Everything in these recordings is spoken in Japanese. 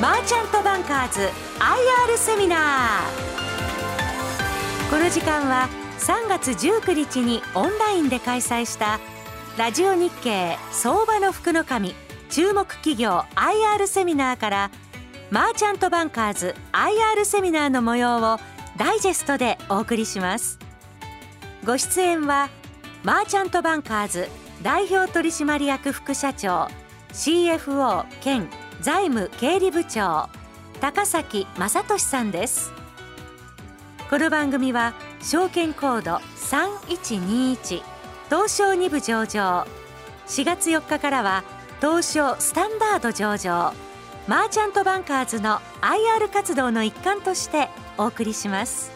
マーチャントバンカーズ IR セミナー。この時間は3月19日にオンラインで開催したラジオ日経相場の福の神注目企業 IR セミナーからマーチャントバンカーズ IR セミナーの模様をダイジェストでお送りします。ご出演はマーチャントバンカーズ代表取締役副社長 CFO 兼財務経理部長高崎正俊さんです。この番組は証券コード3121東証2部上場。4月4日からは東証スタンダード上場。マーチャントバンカーズの IR 活動の一環としてお送りします。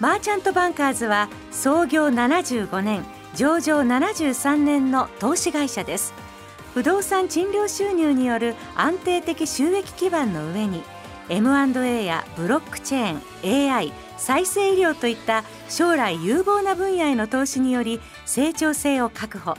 マーチャントバンカーズは創業75年上場73年の投資会社です。不動産賃料収入による安定的収益基盤の上に M&A やブロックチェーン AI 再生医療といった将来有望な分野への投資により成長性を確保。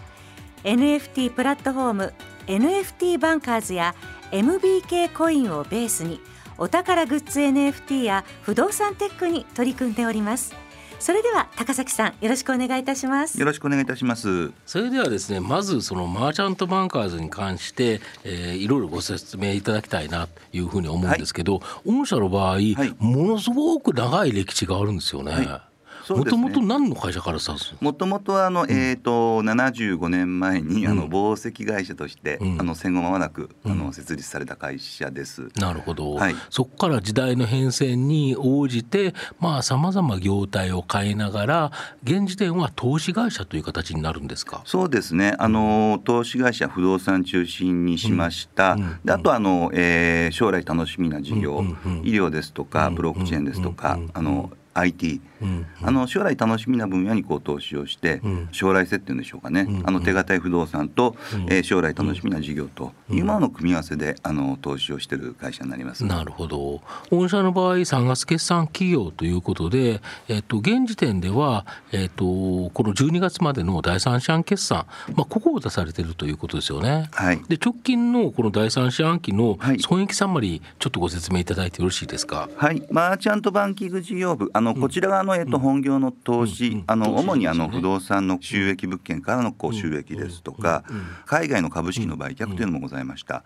NFT プラットフォーム NFT バンカーズや MBK コインをベースにお宝グッズ NFT や不動産テックに取り組んでおります。それでは高崎さんよろしくお願いいたします。よろしくお願いいたします。それではですねまずそのマーチャントバンカーズに関して、えー、いろいろご説明いただきたいなというふうに思うんですけど、はい、御社の場合、はい、ものすごく長い歴史があるんですよね、はいもともと何の会社からスタートもともとあの、えっ、ー、と75年前にあの紡績会社として、あの戦後間もなくあの設立された会社です。なるほど。はい、そこから時代の変遷に応じてまあさまざま業態を変えながら現時点は投資会社という形になるんですか？そうですね。あの投資会社不動産中心にしました。であとあの、えー、将来楽しみな事業、医療ですとかブロックチェーンですとか、あの IT、うん、あの将来楽しみな分野にこう投資をして、うん、将来設定でしょうかね、うん、あの手堅い不動産と、うん、えー、将来楽しみな事業というものの組み合わせであの投資をしている会社になります。なるほど。御社の場合3月決算企業ということで、えっと、現時点では、えっと、この12月までの第三四半決算、まあ、ここを出されているということですよね。はい、で直近のこの第三四半期の損益サマリー、ちょっとご説明いただいてよろしいですか？はい、マーチャントバンキング事業部あのこちら側の、えっと、本業の投資、あの主にあの不動産の収益物件からのこう収益ですとか、海外の株式の売却というのもございました。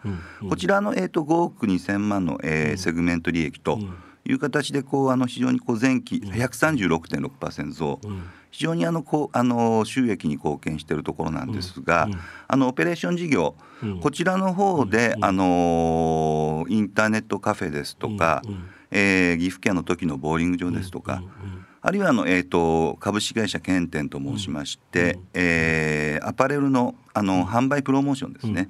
こちらの、えっと、5億2000万の、えー、セグメント利益という形でこうあの非常にこう前期136.6%増、非常にあのこうあの収益に貢献しているところなんですが、あのオペレーション事業、こちらの方で、あのインターネットカフェですとか、えー、岐阜県の土岐のボーリング場ですとか、あるいはあの、えーと、株式会社ケンテンと申しまして、うん、えー、アパレルのあの販売プロモーションですね、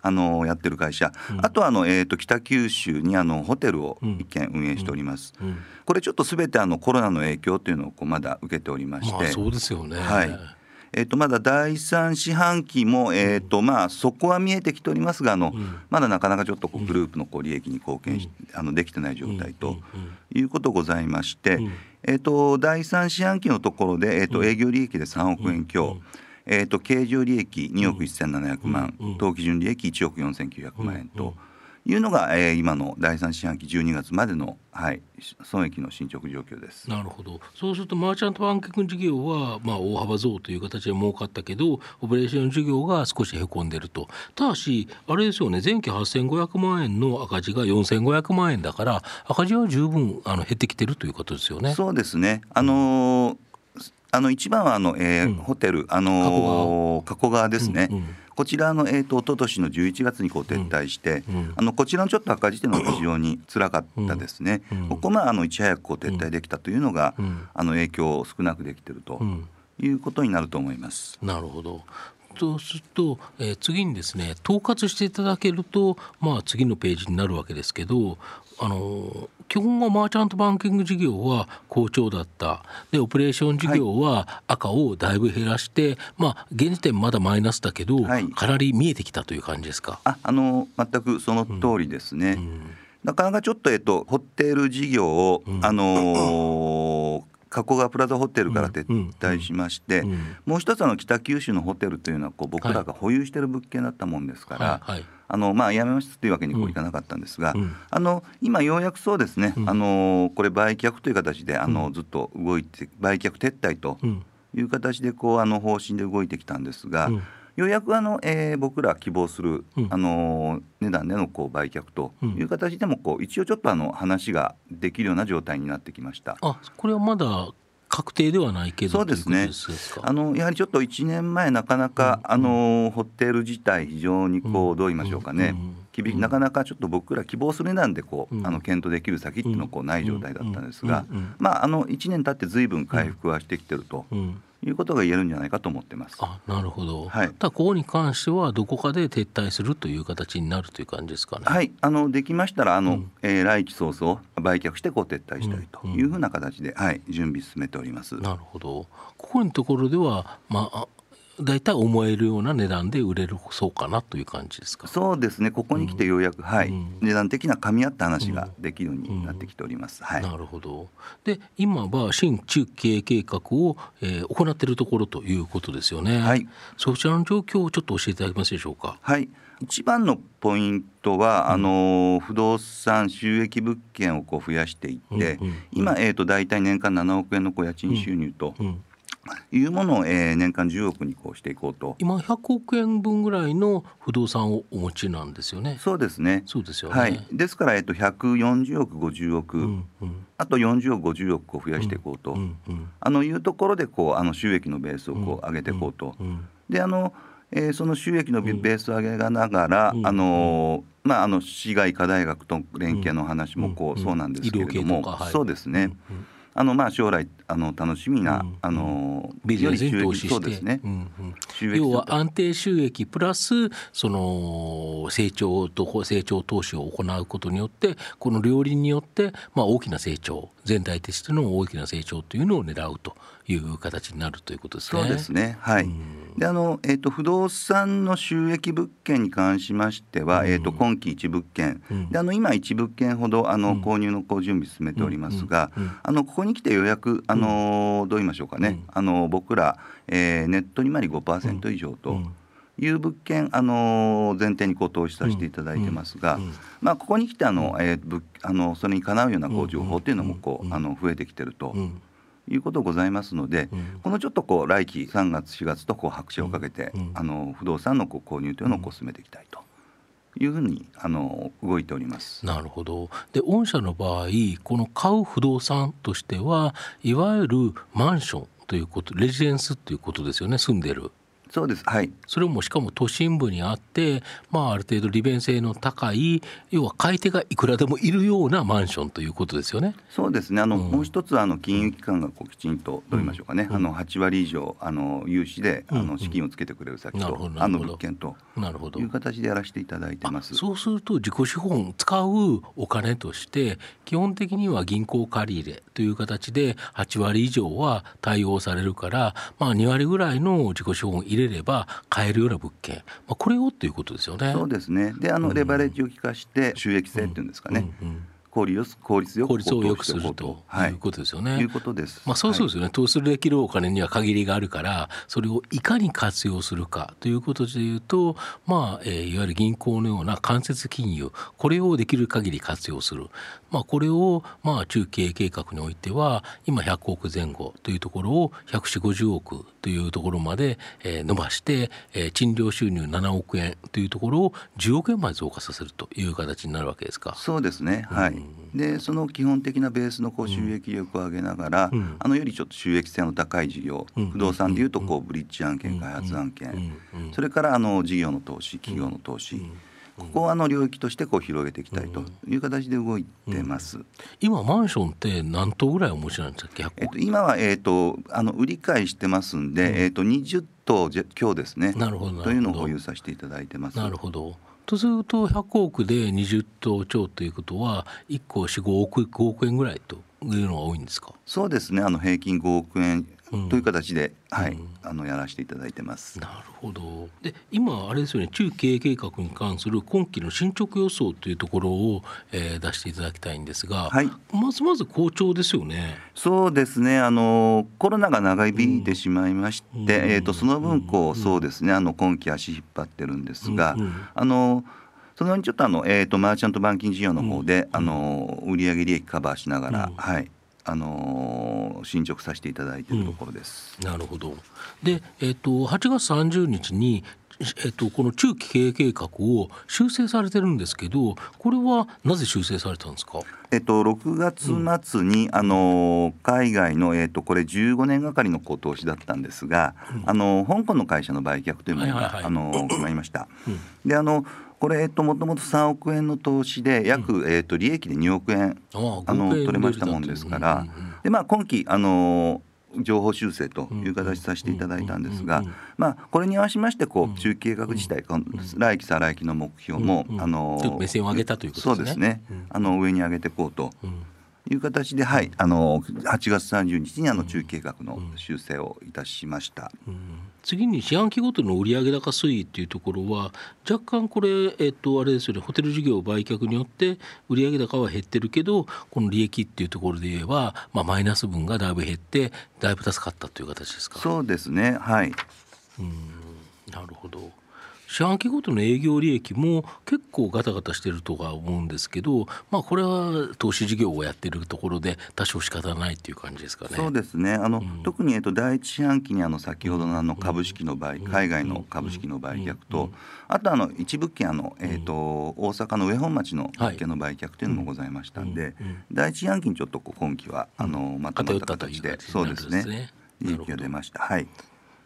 あのやってる会社、うん、あとはあの、えーと、北九州にあのホテルを一軒運営しております。これちょっとすべてあのコロナの影響というのをこうまだ受けておりまして、まあ、そうですよね。はいえー、とまだ第三四半期も、えーとまあ、そこは見えてきておりますがあの、うん、まだなかなかちょっとグループのこう利益に貢献し、うん、あのできてない状態ということございまして、えーと、第三四半期のところで、えーと、営業利益で3億円強。えーと、経常利益2億1700万、当期純利益1億4900万円と。いうのが、えー、今の第三四半期12月までの、はい、損益の進捗状況です。なるほど。そうするとマーチャントバンキング事業は、まあ、大幅増という形で儲かったけどオペレーション事業が少しへこんでると。ただしあれですよね前期8500万円の赤字が4500万円だから赤字は十分あの減ってきてるということですよね。そうですね。あのー、あの一番はあの、えー、うん、ホテル、あのー、加古川ですね、うんうんこちらの、えーと、一昨年の11月にこう撤退して、うんうん、あのこちらのちょっと赤字というのが非常につらかったですね、うん、ここまあのいち早くこう撤退できたというのが、あの影響を少なくできているということになると思います。なるほどそうすると、えー、次にですね統括していただけると、まあ、次のページになるわけですけどあの基本はマーチャントバンキング事業は好調だった。でオペレーション事業は赤をだいぶ減らして、はい、まあ現時点まだマイナスだけど、はい、かなり見えてきたという感じですか？ああの全くその通りですね、うん。うん、なかなかちょっと、えっと、ホテル事業を、うん、あのー加古川プラザホテルから撤退しまして、うん。うん、もう一つあの北九州のホテルというのはこう僕らが保有している物件だったもんですから、はいはい、あのまあ、やめますというわけにこういかなかったんですが、うん、あの今ようやくそうですね、あのこれ売却という形であの、ずっと動いて売却撤退という形でこうあの方針で動いてきたんですが。ようやくあの、えー、僕ら希望する、うん、あの値段でのこう売却という形でもこう一応ちょっとあの話ができるような状態になってきました。あこれはまだ確定ではないけどそうですね。あのやはりちょっと1年前なかなか、うん、あのホテル自体非常にこう、どう言いましょうかね、厳しなかなかちょっと僕ら希望する値段でこう、あの検討できる先っていうのはこうない状態だったんですが、まああの1年経って随分回復はしてきてると。いうことが言えるんじゃないかと思ってます。あなるほど。はい。ただここに関してはどこかで撤退するという形になるという感じですかね。はい。あのできましたらあの、うん、えー、来期早々売却してこう撤退したいというふうな形で、うんうん、はい準備進めております。なるほど。ここのところではまあ大体思えるような値段で売れるそうかなという感じですか？そうですね。ここに来てようやく、うん、はい、うん、値段的な噛み合った話ができるようになってきております、はい、なるほど。で今は新中経営計画を、えー、行っているところということですよね、はい、そちらの状況をちょっと教えていただけますでしょうか？はい。一番のポイントは、うん、あの不動産収益物件をこう増やしていって、うんうん、今、えーと、大体年間7億円のこう家賃収入と、うんいうものを、えー、年間10億にこうしていこうと。今100億円分ぐらいの不動産をお持ちなんですよね。そうですね。そうですよね、はい、ですから、えっと、140億50億、うんうん、あと40億50億を増やしていこうと、うんうん、あのいうところでこうあの収益のベースをこう上げていこうと、うんうん、であのえー、その収益のベースを上げながら、うん、あのまああの市外科大学と連携の話もこう、そうなんですけれども、はい、そうですね、うんあのまあ将来あの楽しみな、うん、あのビジネスに投資して、ね。うんうん、要は安定収益プラスその成長と成長投資を行うことによってこの両輪によってまあ大きな成長全体としての大きな成長というのを狙うという形になるということですね。そうですね。はい、であの、えーと、不動産の収益物件に関しましては、うん、えーと、今期1物件、うん、であの今1物件ほどあの、購入のこう準備進めておりますが、あのここに来てようやくあの、どう言いましょうかね、あの僕ら、えー、ネット利回り5%以上と。いう物件、あの前提にこう投資させていただいてますが、まあ、ここに来てあの、えー、あのそれにかなうようなこう情報っていうのもこう、あの増えてきてると。いうことございますので、うん、このちょっとこう来期3月4月とこう拍手をかけて、うん、あの不動産のこう購入というのをこう進めていきたいと。いうふうにあの動いております。なるほど。で御社の場合この買う不動産としてはいわゆるマンションということレジデンスということですよね住んでる。そうです、はい、それもしかも都心部にあって、まあ、ある程度利便性の高い要は買い手がいくらでもいるようなマンションということですよね。そうですね。あの、うん、もう一つあの金融機関がこうきちんとどう言いましょうかね、うん、あの8割以上あの融資であの資金をつけてくれる先と、あの物件となるほど。いう形でやらせていただいてます。そうすると自己資本使うお金として基本的には銀行借り入れという形で8割以上は対応されるから、まあ、2割ぐらいの自己資本入れれば買えるような物件、まあ、これをということですよね。そうですね。であのレバレッジを利かして収益性っていうんですかね、うん。うん。うん。効率効率よ効率を良くするということですよね。はい、いうことです。まあそうそうですよね。投資できるお金には限りがあるから、それをいかに活用するかということでいうと、まあ、えー、いわゆる銀行のような間接金融、これをできる限り活用する。まあこれをまあ中継計画においては今100億前後というところを140億というところまで、えー、伸ばして、えー、賃料収入7億円というところを10億円まで増加させるという形になるわけですか。そうですね。はい。でその基本的なベースのこう収益力を上げながら、うん、あのよりちょっと収益性の高い事業、うん、不動産でいうとこうブリッジ案件、開発案件、それからあの事業の投資企業の投資、ここをあの領域としてこう広げていきたいという形で動いてます。今マンションって何棟ぐらいお持ちなんですか。えっと今はえっ、とあの売り買いしてますんで、えっと20棟今日ですね。なるほどというのを保有させていただいてます。なるほど。とすると100億で20棟超ということは1個45億 ,5 億円ぐらいというのが多いんですか？そうですねあの平均5億円という形で、はいあのやらせていただいてます。なるほど。で今あれですよね中経営計画に関する今期の進捗予想というところを、えー出していただきたいんですが、はい。まずまず好調ですよね。そうですね。あのコロナが長引いてしまいまして、うん。えー、とその分こう、そうですね。あの今期足引っ張ってるんですが、うんうん。あのそのにちょっとあの、えー、とマーチャントバンキング事業の方で、あの売上利益カバーしながら、うん。はいあの進捗させていただいているところです。なるほど。で、えっと8月30日に、えっとこの中期経営計画を修正されてるんですけどこれはなぜ修正されたんですか？えっと、6月末に、あの海外の、えっと、これ15年がかりの投資だったんですが、あの香港の会社の売却というものが、はいはいはい。あの決まりました。であのこれ、えっと、もともと3億円の投資で約、えっと、利益で2億円あの取れましたもんですから、でまあ、今期あの情報修正という形させていただいたんですが、まあ、これに合わせましてこう中期計画自体、来期再来期の目標も、あの目線を上げたということですね。そうですね、うん。あの上に上げていこうとうん。いう形で、はい、あの8月30日にあの中期計画の修正をいたしました。うん次に四半期ごとの売上高推移っていうところは若干これ、えっと、あれですよねホテル事業売却によって売上高は減ってるけどこの利益っていうところで言えば、まあ、マイナス分がだいぶ減ってだいぶ助かったという形ですか？そうですね、はい、なるほど四半期ごとの営業利益も結構ガタガタしてるとは思うんですけど、まあ、これは投資事業をやってるところで多少仕方ないっていう感じですかね。そうですね。あの、特に、えっと、第一四半期にあの先ほどのあの株式の売、海外の株式の売却と、あとあの一物件あの、えっと大阪の上本町の物件の売却とい。うのもございましたんで、第一四半期にちょっと今期はあのまとまった形で、そうですね。るんですね。利益が出ました。はい。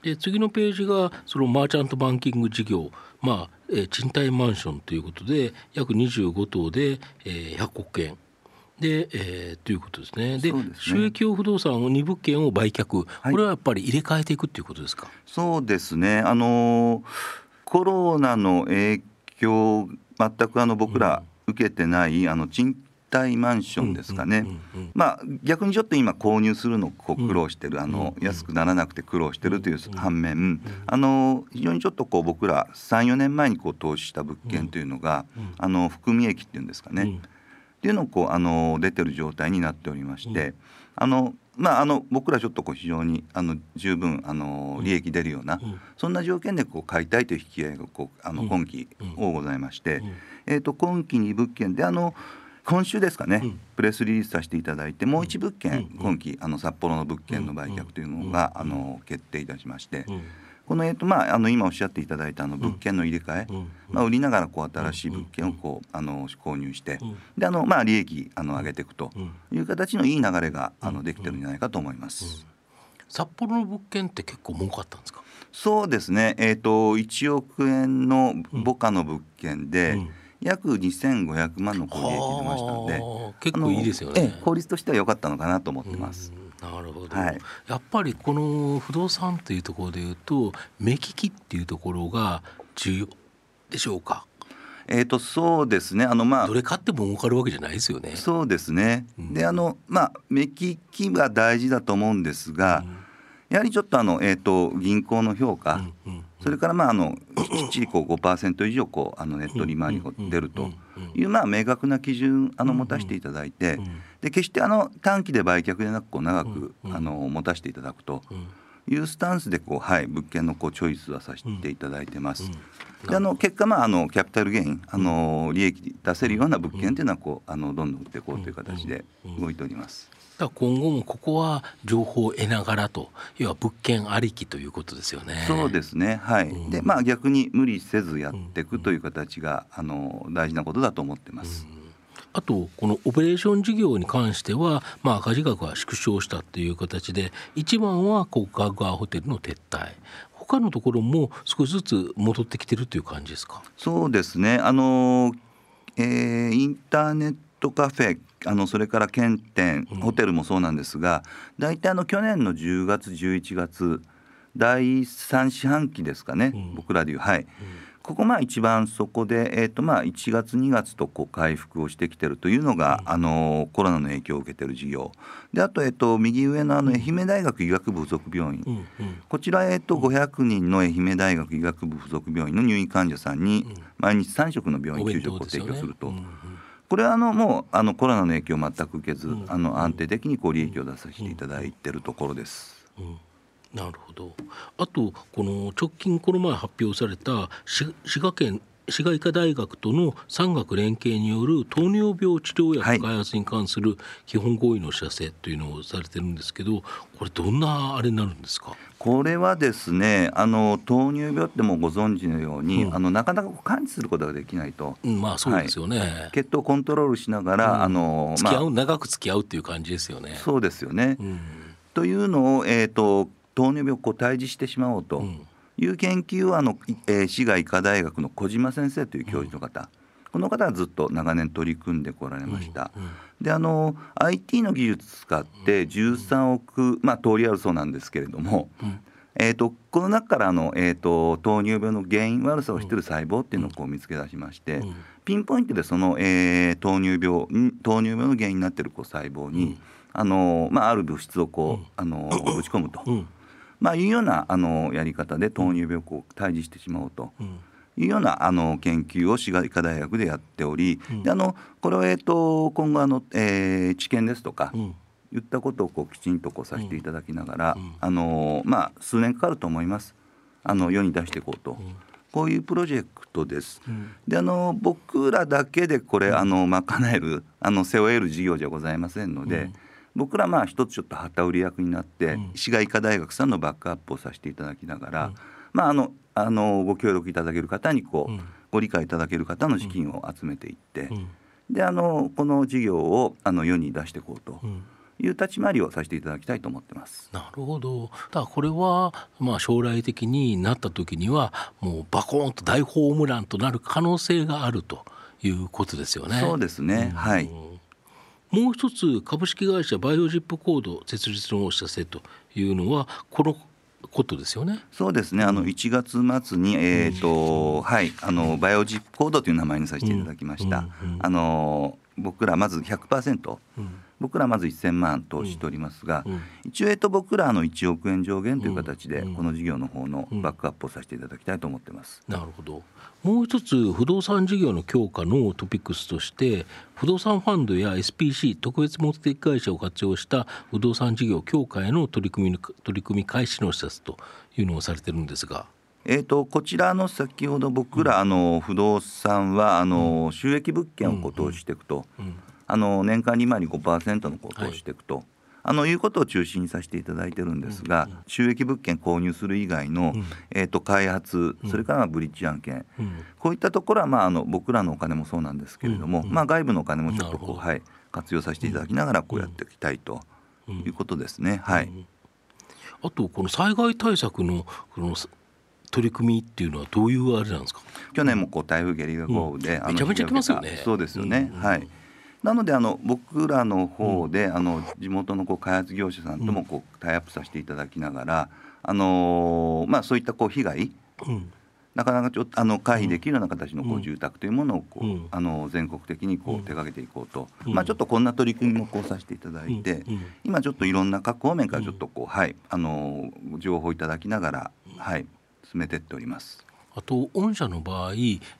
で次のページがそのマーチャントバンキング事業、まあえー賃貸マンションということで約25棟で、えー、100億円。で、えーということですね。でね。収益用不動産を2物件を売却、い。これはやっぱり入れ替えていくっていうことですか？そうですね。あのコロナの影響全くあの僕ら受けてない、あの賃貸マンションですかね。まあ逆にちょっと今購入するのこう苦労してる、あの安くならなくて苦労してるという反面、あの非常にちょっとこう僕ら34年前にこう投資した物件というのが、あの含み益っていうんですかね。うん。っていうのをこうあの出てる状態になっておりまして、あのまああの僕らちょっとこう非常にあの十分あの利益出るような、そんな条件でこう買いたいという引き合いがこうあの今期をございまして、えっ、と今期に物件であの今週ですかね、プレスリリースさせていただいてもう一物件、今期あの札幌の物件の売却というのが、あの決定いたしまして、このえっとまああの今おっしゃっていただいたあの物件の入れ替え、まあ売りながらこう新しい物件をこうあの購入して、であのまあ利益あの上げていくという形のいい流れがあのできてるんじゃないかと思います。札幌の物件って結構儲かったんですか？そうですね。えっ、と1億円の母価の物件で、約2500万のこう利益出ましたので、はあ結構いいですよね効率としては良かったのかなと思ってます。なるほど、はいやっぱりこの不動産というところでいうと目利きっていうところが重要でしょうか？えっ、とそうですね。あのまあどれ買っても儲かるわけじゃないですよね。そうですね。であのまあ目利きが大事だと思うんですが、やはりちょっとあのえっ、と銀行の評価、うんそれからまああのきっちりこう5%以上こうあのネット利回りが出るというまあ明確な基準あの持たせていただいて、で決してあの短期で売却でなくこう長くあの持たせていただくと。いうスタンスでこう、はい、物件のこうチョイスはさせていただいてます。であの結果、まあ、あのキャピタルゲインあの利益出せるような物件というのはこうあのどんどん売っていこうという形で動いております。だ今後もここは情報を得ながらと要は物件ありきということですよね。そうですね、はい。でまあ、逆に無理せずやっていくという形があの大事なことだと思ってます。あとこのオペレーション事業に関しては、まあ、赤字額は縮小したっていう形で一番は国家側ホテルの撤退。他のところも少しずつ戻ってきてるという感じですか？そうですね。あの、えーインターネットカフェあのそれから県店ホテルもそうなんですが大体あの去年の10月11月第3四半期ですかね、僕らでいう。はい、ここまあ一番そこで、えーとまあ、1月2月とこう回復をしてきてるというのが、あのコロナの影響を受けてる事業。であと,、えー、と右上のあの愛媛大学医学部附属病院、こちら、えー、と500人の愛媛大学医学部附属病院の入院患者さんに毎日3食の病院給食を提供すると。これはあのもうあのコロナの影響を全く受けず、あの安定的にこう利益を出させていただいているところです。なるほど。あとこの直近この前発表された滋賀県滋賀医科大学との産学連携による糖尿病治療薬開発に関する基本合意の知らせというのをされてるんですけどこれどんなあれになるんですか？これはですねあの糖尿病ってもご存知のように、うん、あのなかなか感知することができないと、うん、まあそうですよね、はい、血糖コントロールしながら、うん、あの付き合う、まあ、長く付き合うっていう感じですよね。そうですよね、というのを、えーと糖尿病を退治してしまおうという研究をあの、えー、滋賀医科大学の小島先生という教授の方、うん、この方はずっと長年取り組んでこられました。うんうん、であの IT の技術使って13億、まあ、通りあるそうなんですけれども、えーと、この中からの、えーと、糖尿病の原因悪さを知ってる細胞っていうのをこう見つけ出しまして、ピンポイントでその、えー、糖尿病糖尿病の原因になってるこう細胞に、あのまあ、ある物質をこう、あの打ち込むと。まあ、いうようなあのやり方で糖尿病をこう退治してしまおうと。いうようなあの研究を滋賀医科大学でやっており、うん、であのこれは、えーと、今後あの、えー、治験ですとか、うん、言ったことをこうきちんとこうさせていただきながら、うん、あのまあ、数年かかると思います。あの世に出していこうと。こういうプロジェクトです。であの僕らだけでこれ、あの賄えるあの背負える事業じゃございませんので、僕らまあ一つちょっと旗売り役になって、うん、滋賀医科大学さんのバックアップをさせていただきながら、うん、まああのあのご協力いただける方にこう、うん、ご理解いただける方の資金を集めていって、であのこの事業をあの世に出していこうと。いう立ち回りをさせていただきたいと思ってます。なるほど。だこれはまあ将来的になった時にはもうバコーンと大ホームランとなる可能性があるということですよね。そうですね。はい。もう一つ株式会社バイオジップコード設立のお知らせというのはこのことですよね。そうですね。あの1月末にえっ、ー、と、はいあのバイオジップコードという名前にさせていただきました。あの僕らまず100%、うん、僕らまず1000万投資しておりますが、うん、一応、えっと、僕らの1億円上限という形で、この事業の方のバックアップをさせていただきたいと思ってます。なるほど。もう一つ不動産事業の強化のトピックスとして不動産ファンドや SPC 特別目的会社を活用した不動産事業強化への取り組み取り組み開始の施設というのをされてるんですが。えーと、こちらの先ほど僕ら、あの不動産はあの収益物件を投資していくと、あの年間利回り5%の投資していくと、はい、あのいうことを中心にさせていただいてるんですが、収益物件購入する以外の、えー、と開発それからブリッジ案件、こういったところは、まあ、あの僕らのお金もそうなんですけれども、まあ、外部のお金もちょっとこう、はい、活用させていただきながらこうやっていきたいということですね。はい、あとこの災害対策のこの取り組みっていうのはどういうあれなんですか？去年もこう台風ゲリラ豪雨で、うん、めちゃめちゃ来ますよね。そうですよね、うん、はい。なのであの僕らの方で、うん、あの地元のこう開発業者さんともこうタイアップさせていただきながら、あのー、まあ、そういったこう被害、なかなかちょっとあの回避できるような形のこう住宅というものをこう、うん、あの全国的にこう手掛けていこうと、うん、まあ、ちょっとこんな取り組みもこうさせていただいて、うん、今ちょっといろんな各方面からちょっとこう、はいあの情報いただきながら、はい進めてっております。あと御社の場合、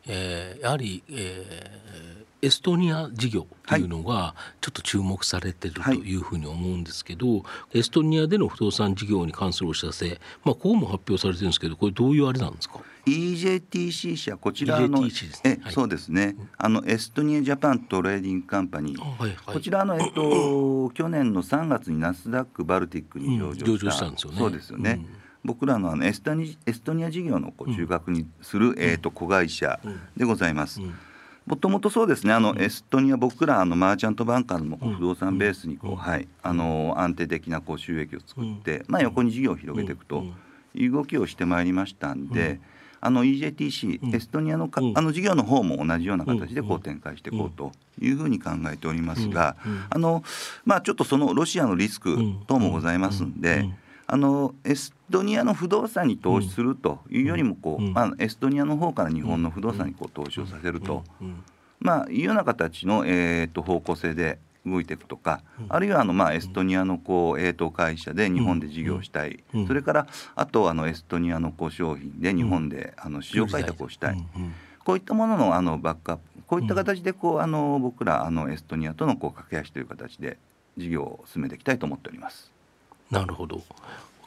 えー、やはり、えー、エストニア事業というのがちょっと注目されてるとい。うふうに思うんですけど、はい、エストニアでの不動産事業に関するお知らせ、まあ、ここも発表されてるんですけどこれどういうあれなんですか？EJTC 社こちらの、ね、え、はい、そうですね、あのエストニアジャパントレーディングカンパニー、はいはい、こちらの、えっと、去年の3月にナスダックバルティックに上場した,、うん、上場したんですよね。そうですよね、うん僕らのあのエストニエストニア事業のこう中核にする、えー、と子会社でございます。もともとそうですねあの、エストニア僕らあのマーチャントバンカーの不動産ベースにこう、はいあの安定的なこう収益を作って、まあ、横に事業を広げていくという動きをしてまいりましたんで。あの EJTC、エストニアのか、あの事業の方も同じような形でこう展開していこうというふうに考えておりますが、あのまあ、ちょっとそのロシアのリスク等もございますんで、あのエストニアの不動産に投資するというよりもこう、うん。まあ、エストニアの方から日本の不動産にこう投資をさせると、うん。まあ、いうような形の、えー、と方向性で動いていくとか、あるいはあの、まあ、エストニアのこう、えー、と会社で日本で事業をしたい、うん。それからあとあのエストニアのこう商品で日本で、あの市場開拓をしたい、こういったもののあのバックアップ。こういった形でこう、あの僕らあのエストニアとのこう駆け足という形で事業を進めていきたいと思っております。なるほど。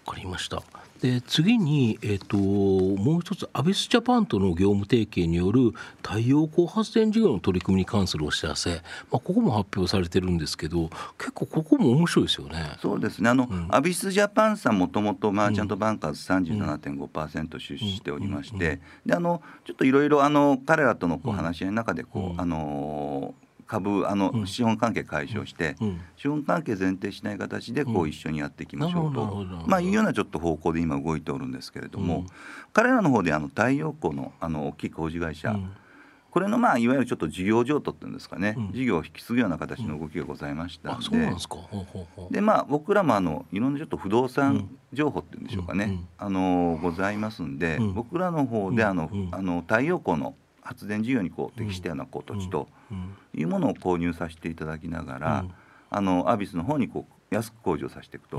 わかりました。で次に、えっともう一つアビスジャパンとの業務提携による太陽光発電事業の取り組みに関するお知らせ、まあ、ここも発表されてるんですけど結構ここも面白いですよね。そうですね。あの、うん。アビスジャパンさんもともとマーチャントバンカーズ37.5%出資しておりまして、であのちょっといろいろあの彼らとのこう話し合いの中でこう、うん。あの株あの、うん。資本関係解消して、うん。資本関係前提しない形でこう一緒にやっていきましょうと、まあいうようなちょっと方向で今動いておるんですけれども、うん。彼らの方であの太陽光のあの大きい工事会社、うん。これのまあいわゆるちょっと事業譲渡っていうんですかね、うん。事業を引き継ぐような形の動きがございましたあんで、でまあ僕らもあのいろんなちょっと不動産情報っていうんでしょうかね、あのございますんで、うん。僕らの方であの、うん。あの太陽光の発電事業にこう適したようなこう土地とうんいうものを購入させていただきながら、うん。あのアビスの方にこう安く工事をさせていくと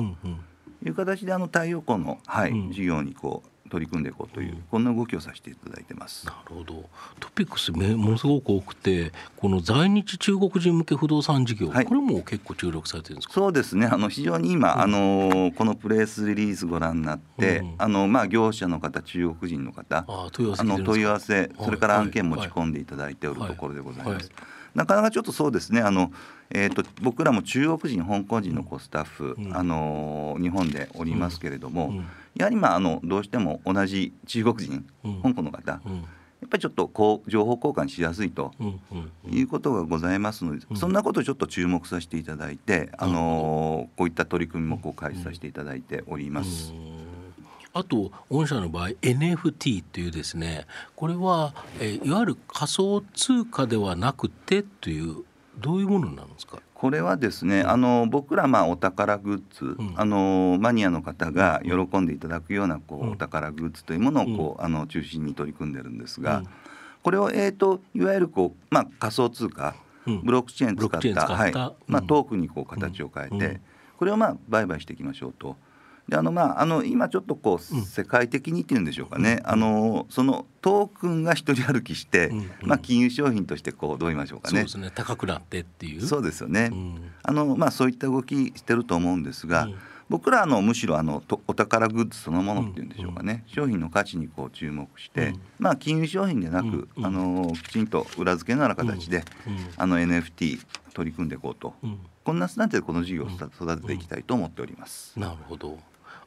いう形であの太陽光の、はいうん。事業にこう取り組んでいこうという、うん。こんな動きをさせていただいてます。なるほど。トピックスめものすごく多くてこの在日中国人向け不動産事業、はい。これも結構注力されてるんですか？そうですね。あの非常に今、あのこのプレスリリースご覧になって、うんあのまあ、業者の方中国人の方あ問い合わせあの問い合わせ、はいそれから案件はい。持ち込んでいただいておるはいところでございます。はいなかなかちょっとそうですね。あの、えー、と僕らも中国人香港人のこうスタッフ、うん。あの日本でおりますけれども、うん。やはり、まあ、あのどうしても同じ中国人、うん。香港の方、やうん。っぱりちょっとこう情報交換しやすいと。うん。うん。うん。いうことがございますので、うん。そんなことをちょっと注目させていただいて、あのこういった取り組みもこう開始させていただいております。あと御社の場合 NFT というですねこれは、えーいわゆる仮想通貨ではなくてというどういうものなんですか？これはですね、あの僕らまあお宝グッズ、ん。あのマニアの方が喜んでいただくようなこう、うん。お宝グッズというものをこう、あの中心に取り組んでるんですが、うん。これをえーといわゆるこうまあ仮想通貨、うん。ブロックチェーン使ったはい。まあうん。トークンにこう形を変えて、うん。これをまあ売買していきましょうと。であのまああの今ちょっとこう、うん。世界的にっていうんでしょうかね、あのそのトークンが一人歩きして、うん。うん。まあ金融商品としてこうどう言いましょうかね。そうですね。高くなってっていう。そうですよね、うん。あのまあ、そういった動きしてると思うんですが、うん。僕らあのむしろあのとお宝グッズそのものっていうんでしょうかね、商品の価値にこう注目して、うん。まあ、金融商品でなく、うん。うん。あのきちんと裏付けのような形で、うん。あの NFT 取り組んでいこうと、うん。こんなスタンスでこの事業を育育てていきたいと思っております。なるほど。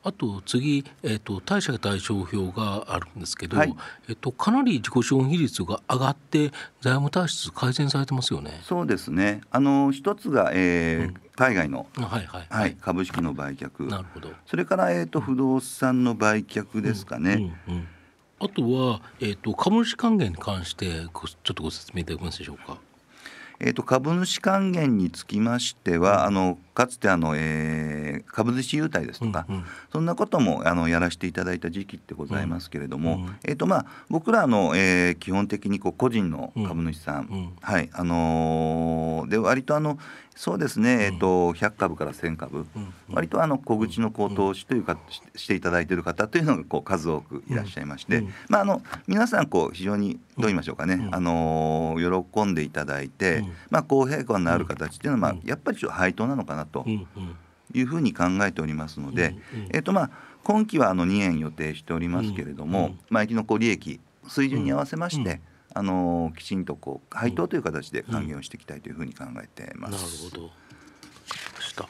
あと次、えっと貸借対照表があるんですけど、はい。えっとかなり自己資本比率が上がって財務体質改善されてますよね。そうですね。あの一つが、えーうん。海外の、あはいはい。はい、株式の売却。なるほど。それから、えー、と不動産の売却ですかね、うんうん。あとは、えっと株主還元に関してごちょっとご説明いただけますでしょうか。えー、と株主還元につきましては、あのかつてあの、えー株主優待ですとか、うんうんそんなこともあのやらせていただいた時期ってございますけれども、うんえーとまあ、僕らの、えー基本的にこう個人の株主さん、うん。はいあのーで割とあのそうですね、えー、と100株から1000株、うん。割とあの小口の高投資というか、ししていただいている方というのがこう数多くいらっしゃいまして、うん。まあ、あの皆さんこう非常にどう言いましょうかね、うん。あのー喜んでいただいて、うん。まあ、公平感のある形っていうのは、まあうん。やっぱりちょっと配当なのかなというふうに考えておりますので、えっとまあ、今期はあの2円予定しておりますけれども、うん。毎期のこう利益水準に合わせまして、うんあのーきちんとこう配当という形で還元をしていきたいというふうに考えてまなるす。ほど。わかりました。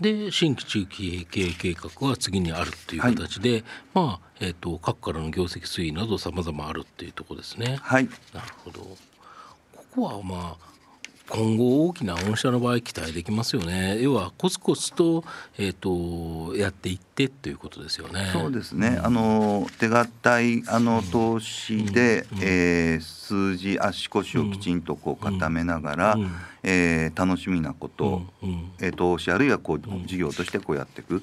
で新規中期経営計画は次にあるという形で、まあえっ、と各からの業績推移など様々あるっていうところですね。はいなるほど。ここはまあ今後大きな御社の場合期待できますよね。要はコツコツと,、えーと、やっていってということですよね。そうですね。あの手堅いあの投資で、うん、えー、数字足腰をきちんとこう固めながら、うん、えー、楽しみなことを、うん、えー、投資あるいはこう事業としてこうやっていく、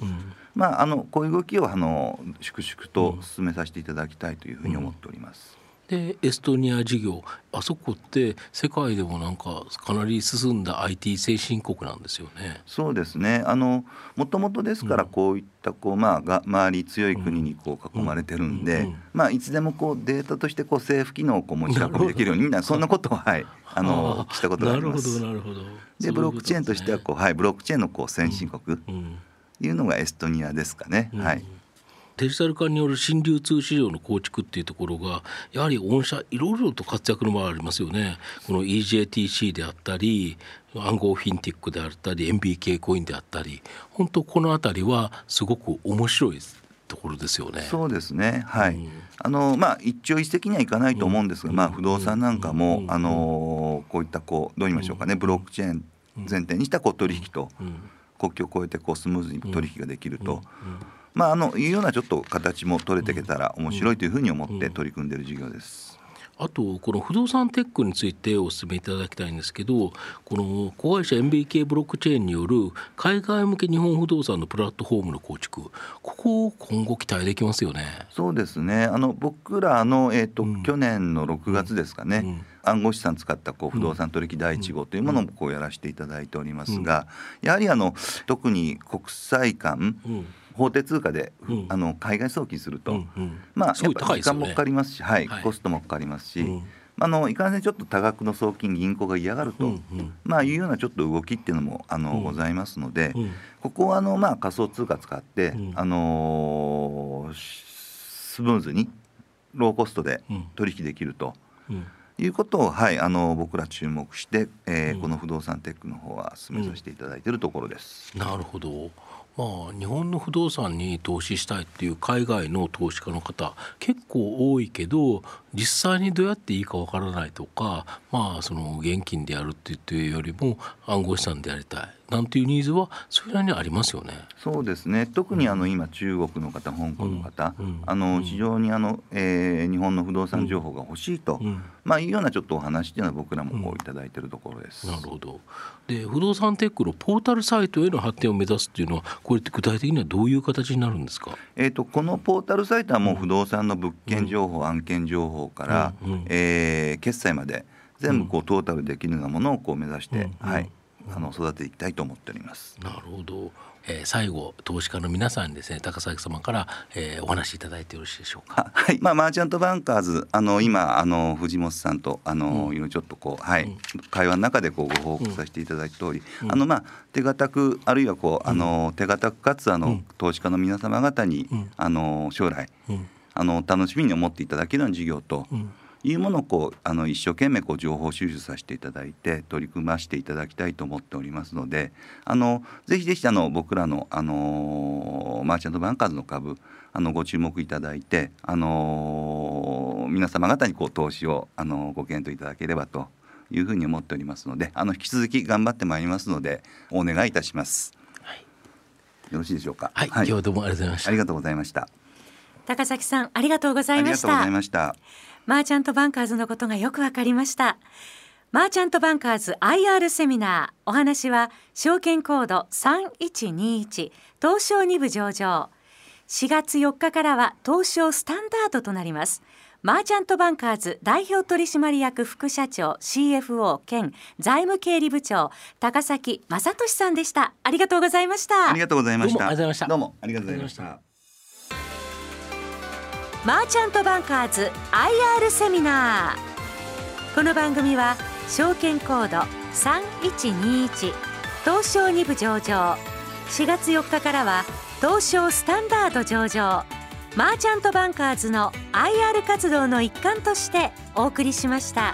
まああのこういう動きをあの粛々と進めさせていただきたいというふうに思っております。でエストニア事業あそこって世界でもなんかかなり進んだ IT 先進国なんですよね。そうですね。あのもともとですからこういったこう、まあ、が周り強い国にこう囲まれてるんで、まあ、いつでもこうデータとしてこう政府機能をこう持ち運びできるようにみんなそんなことを、はい、あのしたことがあります。なるほどでブロックチェーンとしてはこう、はい、ブロックチェーンのこう先進国、いうのがエストニアですかね。はいデジタル化による新流通市場の構築っていうところがやはり御社いろいろと活躍の場ありますよね。この EJTC であったり暗号フィンティックであったり MBK コインであったり本当この辺りはすごく面白いところですよね。そうですね。はい。うん、あのまあ一朝一夕にはいかないと思うんですが、うん、まあ不動産なんかも、うん、あのこういったこうどう言いましょうかね、ブロックチェーン前提にしたこう取引と、国境を越えてこうスムーズに取引ができると。まあ、あのいうようなちょっと形も取れていけたら面白いというふうに思って取り組んでいる事業です。あとこの不動産テックについてお勧めいただきたいんですけどこの子会社 MBK ブロックチェーンによる海外向け日本不動産のプラットフォームの構築ここを今後期待できますよね。そうですね。あの僕らの、えーと、うん、去年の6月ですかね、うん。暗号資産使ったこう不動産取引第1号というものもこうやらせていただいておりますが、やはりあの特に国際間、法定通貨で、うん、あの海外送金すると、うんうん、まあやっぱ時間もかかりますし、はい、はい、コストもかかりますし、うん、あのいかんせんちょっと多額の送金銀行が嫌がると、うんうん、まあいうようなちょっと動きっていうのもあの、ございますので、ここはあのまあ仮想通貨使って、あのー、スムーズにローコストで取引できると。いうことを、はい、あの僕ら注目して、えーこの不動産テックの方は進めさせていただいているところです。なるほどまあ、日本の不動産に投資したいっていう海外の投資家の方結構多いけど実際にどうやっていいかわからないとか、まあ、その現金でやるっていうよりも暗号資産でやりたい。なんていうニーズはそれなりにありますよね。そうですね。特にあの今中国の方、香港の方、うん、あの非常にあの、えー、日本の不動産情報が欲しいと、うん、まあいうようなちょっとお話っていうのは僕らもこういただいているところです。なるほど。で不動産テックのポータルサイトへの発展を目指すっていうのはこれって具体的にはどういう形になるんですか？えっ、とこのポータルサイトはもう不動産の物件情報、案件情報から、うん、えー、決済まで全部こうトータルできるようなものをこう目指して、はい。あの育てていきたいと思っております。なるほど。えー、最後投資家の皆さんにですね高崎様から、えー、お話しいただいてよろしいでしょうか？はい、まあマーチャントバンカーズあの今あの藤本さんとあの、うん、いろいろちょっとこうはい、うん、会話の中でこうご報告させていただいた通り、うん、あのまあ手堅くあるいはこうあの手堅くかつあの、投資家の皆様方に、あの将来、あの楽しみに思っていただけるような事業と。いうものをこうあの一生懸命こう情報収集させていただいて取り組ませていただきたいと思っておりますのであのぜひぜひあの僕らの、あのマーチャントバンカーズの株あのご注目いただいて、あの皆様方にこう投資を、あのご検討いただければというふうに思っておりますのであの引き続き頑張ってまいりますのでお願いいたします。はい、よろしいでしょうか？はい、はい、今日はどうもありがとうございました。ありがとうございました。高崎さんありがとうございました。ありがとうございました。マーチャントバンカーズのことがよくわかりました。マーチャントバンカーズ IR セミナー。お話は証券コード3121東証2部上場。4月4日からは東証スタンダードとなります。マーチャントバンカーズ代表取締役副社長 CFO 兼財務経理部長高崎正俊さんでした。ありがとうございました。ありがとうございました。どうもありがとうございましたマーチャントバンカーズ IR セミナー。この番組は証券コード3121東証2部上場。4月4日からは東証スタンダード上場。マーチャントバンカーズの IR 活動の一環としてお送りしました。